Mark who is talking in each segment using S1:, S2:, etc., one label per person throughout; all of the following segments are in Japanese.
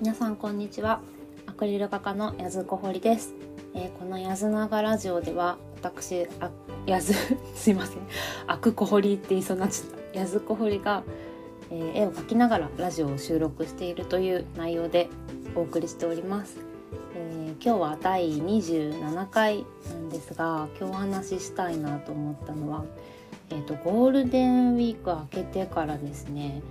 S1: 皆さんこんにちは。アクリル画家のやずこほりです、えーこのやずながラジオでは私あやず すいません。あくこほりって言いそうになっちゃった。やずこほりが、えー絵を描きながらラジオを収録しているという内容でお送りしております、えー今日は第27回なんですが今日お話ししたいなと思ったのはえー、とゴールデンウィーク明けてからですね。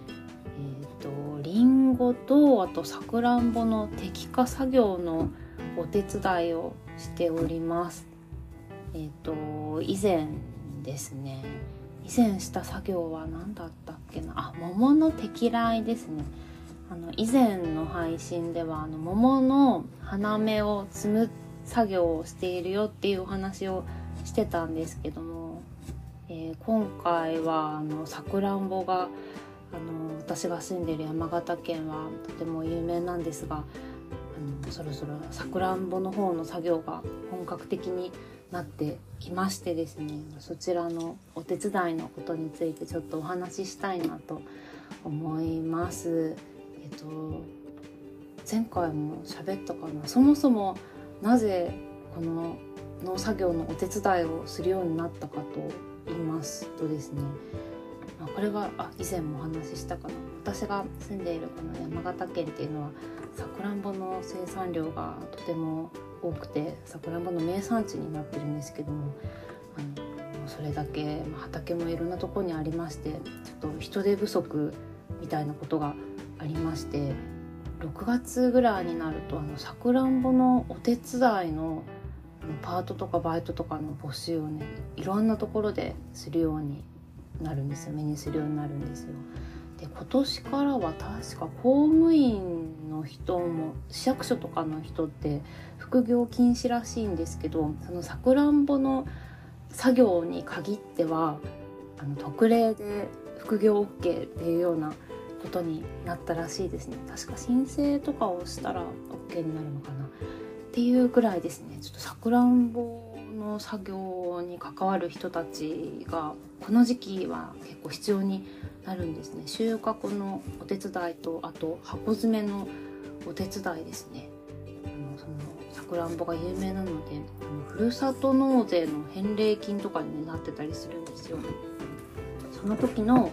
S1: えー、とリンゴとあとさくらんぼの摘果作業のお手伝いをしております。えっ、と以前ですね以前した作業は何だったっけな？あ桃の摘来ですね。あの以前の配信ではあの桃の花芽を摘む作業をしているよっていうお話をしてたんですけども、えー今回はあのさくらんぼがあの私が住んでいる山形県はとても有名なんですがあのそろそろさくらんぼの方の作業が本格的になってきましてですねそちらのお手伝いのことについてちょっとお話ししたいなと思います。えっと前回も喋ったかなそもそもなぜこの農作業のお手伝いをするようになったかと言いますとですねあこれはあ以前もお話ししたかな。私が住んでいるこの山形県っていうのはさくらんぼの生産量がとても多くてさくらんぼの名産地になってるんですけどもあのそれだけま畑もいろんなとこにありましてちょっと人手不足みたいなことがありまして6月ぐらいになるとあのさくらんぼのお手伝いのパートとかバイトとかの募集をねいろんなところでするようになるんですよ。目にするようになるんですよ。で今年からは確か公務員の人も市役所とかの人って副業禁止らしいんですけどそのさくらんぼの作業に限ってはあの特例で副業 OK っていうようなことになったらしいですね。確か申請とかをしたら OK になるのかな。っていうぐらいですね。ちょっとさくらんぼの作業に関わる人たちがこの時期は結構必要になるんですね。収穫のお手伝いとあと箱詰めのお手伝いですね。あのそのさくらんぼが有名なのであのふるさと納税の返礼金とかに、ね、なってたりするんですよ。その時の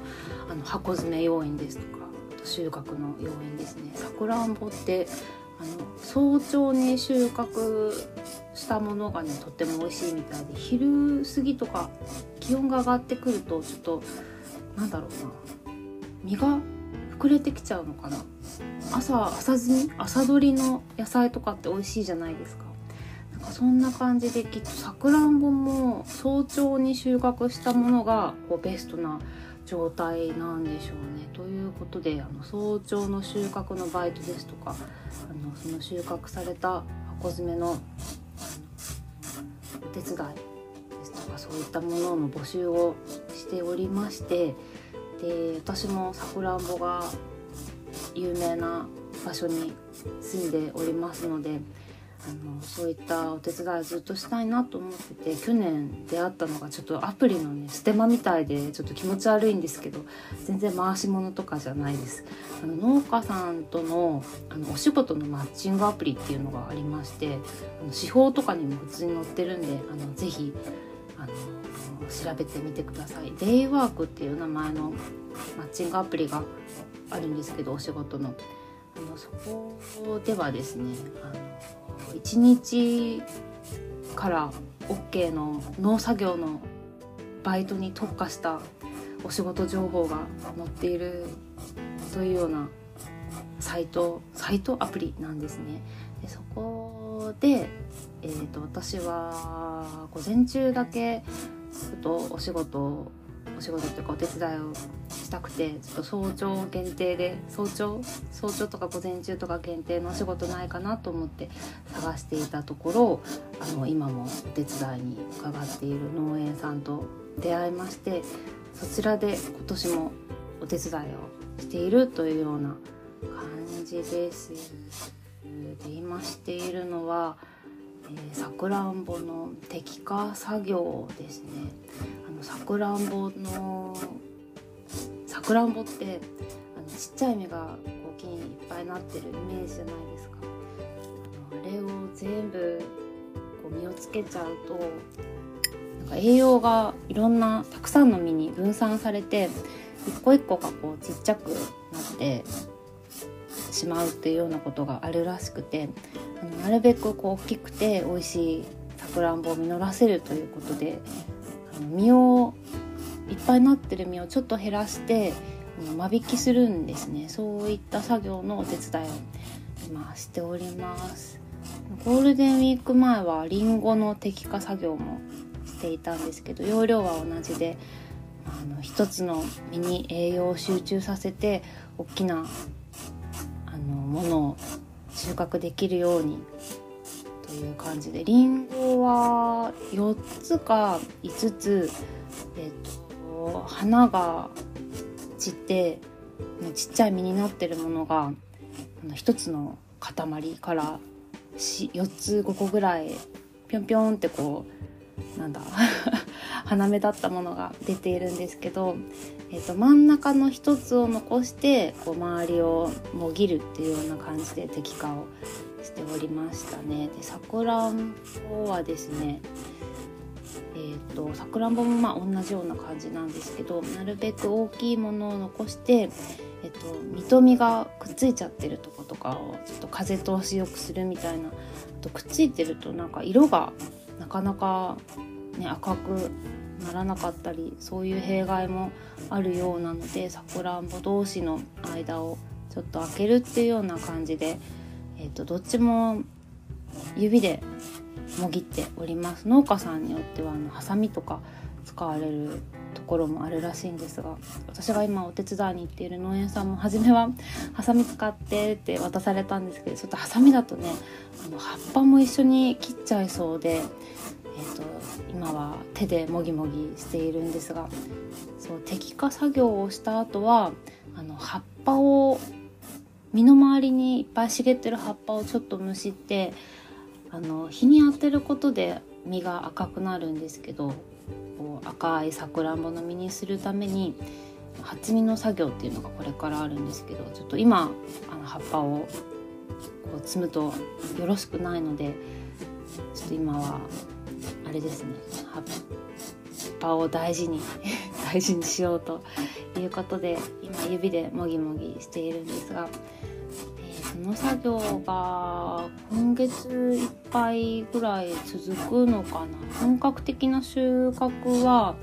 S1: あの箱詰め要員ですとかあと収穫の要員ですね。さくらんぼってあの早朝に収穫したものがねとっても美味しいみたいで昼過ぎとか気温が上がってくるとちょっとなんだろうな。身が膨れてきちゃうのかな。朝朝摘み？朝取りの野菜とかって美味しいじゃないですか。なんかそんな感じできっとさくらんぼも早朝に収穫したものがこうベストな状態なんでしょうね。ということであの早朝の収穫のバイトですとかあのその収穫された箱詰めのお手伝いですとかそういったものの募集をしておりましてで私もさくらんぼが有名な場所に住んでおりますのであのそういったお手伝いをずっとしたいなと思ってて去年出会ったのがちょっとアプリのねステマみたいでちょっと気持ち悪いんですけど全然回し物とかじゃないです。あの農家さんとのあのお仕事のマッチングアプリっていうのがありましてあの司法とかにも普通に載ってるんであのぜひあの調べてみてください。デイワークっていう名前のマッチングアプリがあるんですけどお仕事の。あのそこではですねあの1日から OK の農作業のバイトに特化したお仕事情報が載っているというようなサイトサイトアプリなんですね。でそこで、えー、と私は午前中だけちょっとお仕事お仕事というかお手伝いをしたくてちょっと早朝限定で早朝？早朝とか午前中とか限定のお仕事ないかなと思って探していたところあの今もお手伝いに伺っている農園さんと出会いましてそちらで今年もお手伝いをしているというような感じです。で今しているのはさくらんぼの摘果作業ですねあのさくらんぼのさくらんぼってあのちっちゃい芽がこう紫にいっぱいなってるイメージじゃないですか。あれを全部こう実をつけちゃうとなんか栄養がいろんなたくさんの実に分散されて一個一個がこうちっちゃくなってしまうっていうようなことがあるらしくてあのなるべくこう大きくて美味しいさくらんぼを実らせるということであの実をいっぱいなってる実をちょっと減らして間引きするんですね。そういった作業のお手伝いを今しております。ゴールデンウィーク前はりんごの摘果作業もしていたんですけど容量は同じであの一つの実に栄養を集中させて大きなあのものを収穫できるようにという感じで。りんごは4つか5つ、えっと、花が散ってちっちゃい実になってるものがあの1つの塊から4つ5個ぐらいぴょんぴょんってこうなんだ 花芽だったものが出ているんですけど、えーと、真ん中の1つを残してこう周りをもぎるっていうような感じで摘果をしておりましたね。でさくらんぼはですねえーと、さくらんぼもまあ同じような感じなんですけどなるべく大きいものを残して、えっと、実と実がくっついちゃってるとことかをちょっと風通しよくするみたいなあとくっついてるとなんか色がなかなか、ね、赤くならなかったりそういう弊害もあるようなのでさくらんぼ同士の間をちょっと開けるっていうような感じで、えっと、どっちも指でもぎっております。農家さんによってはあのハサミとか使われるところもあるらしいんですが私が今お手伝いに行っている農園さんも初めはハサミ使ってって渡されたんですけどちょっとハサミだとねあの葉っぱも一緒に切っちゃいそうで、えーと、今は手でもぎもぎしているんですがそう摘果作業をした後はあの葉っぱを身の回りにいっぱい茂ってる葉っぱをちょっとむしってあの日に当てることで実が赤くなるんですけどこう赤いさくらんぼの実にするために初実の作業っていうのがこれからあるんですけどちょっと今あの葉っぱをこう摘むとよろしくないのでちょっと今はあれですね葉っぱを大事に 大事にしようということで今指でもぎもぎしているんですがその作業が今月いっぱいぐらい続くのかな本格的な収穫は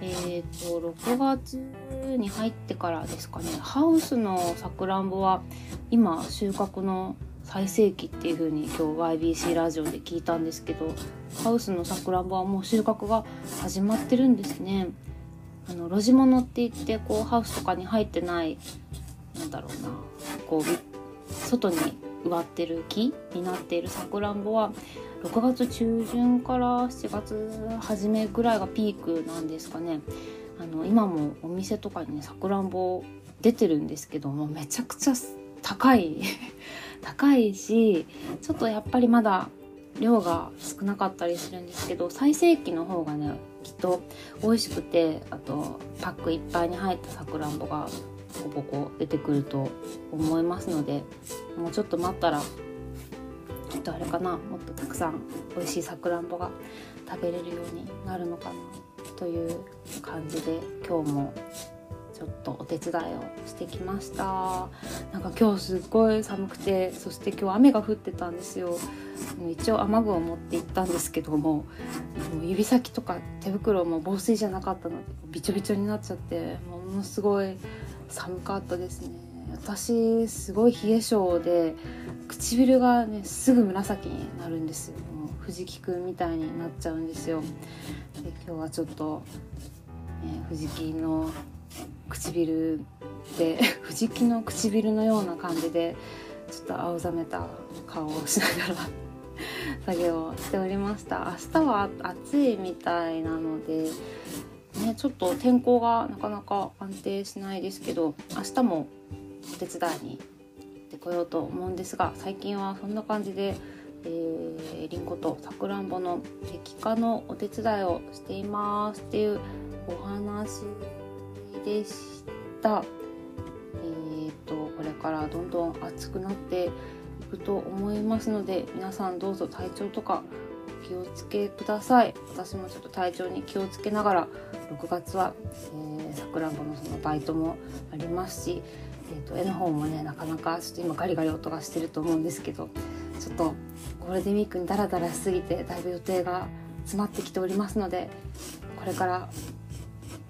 S1: えーと、6月に入ってからですかねハウスのさくらんぼは今収穫の最盛期っていう風に今日 YBC ラジオで聞いたんですけどハウスのさくらんぼはもう収穫が始まってるんですね。あの露地物って言ってこうハウスとかに入ってないなんだろうなこう外に植わってる木になっているさくらんぼは6月中旬から7月初めぐらいがピークなんですかね。あの今もお店とかにねさくらんぼ出てるんですけどもめちゃくちゃ高い 高いしちょっとやっぱりまだ量が少なかったりするんですけど最盛期の方がねきっと美味しくてあとパックいっぱいに入ったさくらんぼがポコポコ出てくると思いますのでもうちょっと待ったらきっとあれかなもっとたくさん美味しいさくらんぼが食べれるようになるのかなという感じで今日もちょっとお手伝いをしてきました。なんか今日すっごい寒くてそして今日雨が降ってたんですよ。一応雨具を持って行ったんですけどももう指先とか手袋も防水じゃなかったのでびちょびちょになっちゃってものすごい寒かったですね。私すごい冷え性で唇がねすぐ紫になるんですよ。もう藤木くんみたいになっちゃうんですよ。で今日はちょっと、ね、藤木の唇で 藤木の唇のような感じでちょっと青ざめた顔をしながら 作業しておりました。明日は暑いみたいなのでね、ちょっと天候がなかなか安定しないですけど明日もお手伝いに行ってこようと思うんですが最近はそんな感じで、えー、リンゴとさくらんぼの摘果のお手伝いをしていますっていうお話でした。えーと、これからどんどん暑くなっていくと思いますので皆さんどうぞ体調とか気をつけください。私もちょっと体調に気をつけながら6月はさくらんぼのそのバイトもありますし、えー、と絵の方もねなかなかちょっと今ガリガリ音がしてると思うんですけどちょっとゴールデンウィークにダラダラしすぎてだいぶ予定が詰まってきておりますのでこれから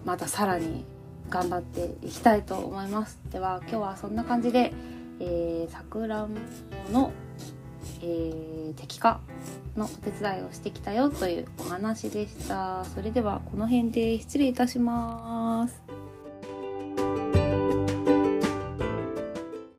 S1: またさらに頑張っていきたいと思います。では今日はそんな感じでさくらんぼの、えー、摘果のお手伝いをしてきたよというお話でした。それではこの辺で失礼いたします。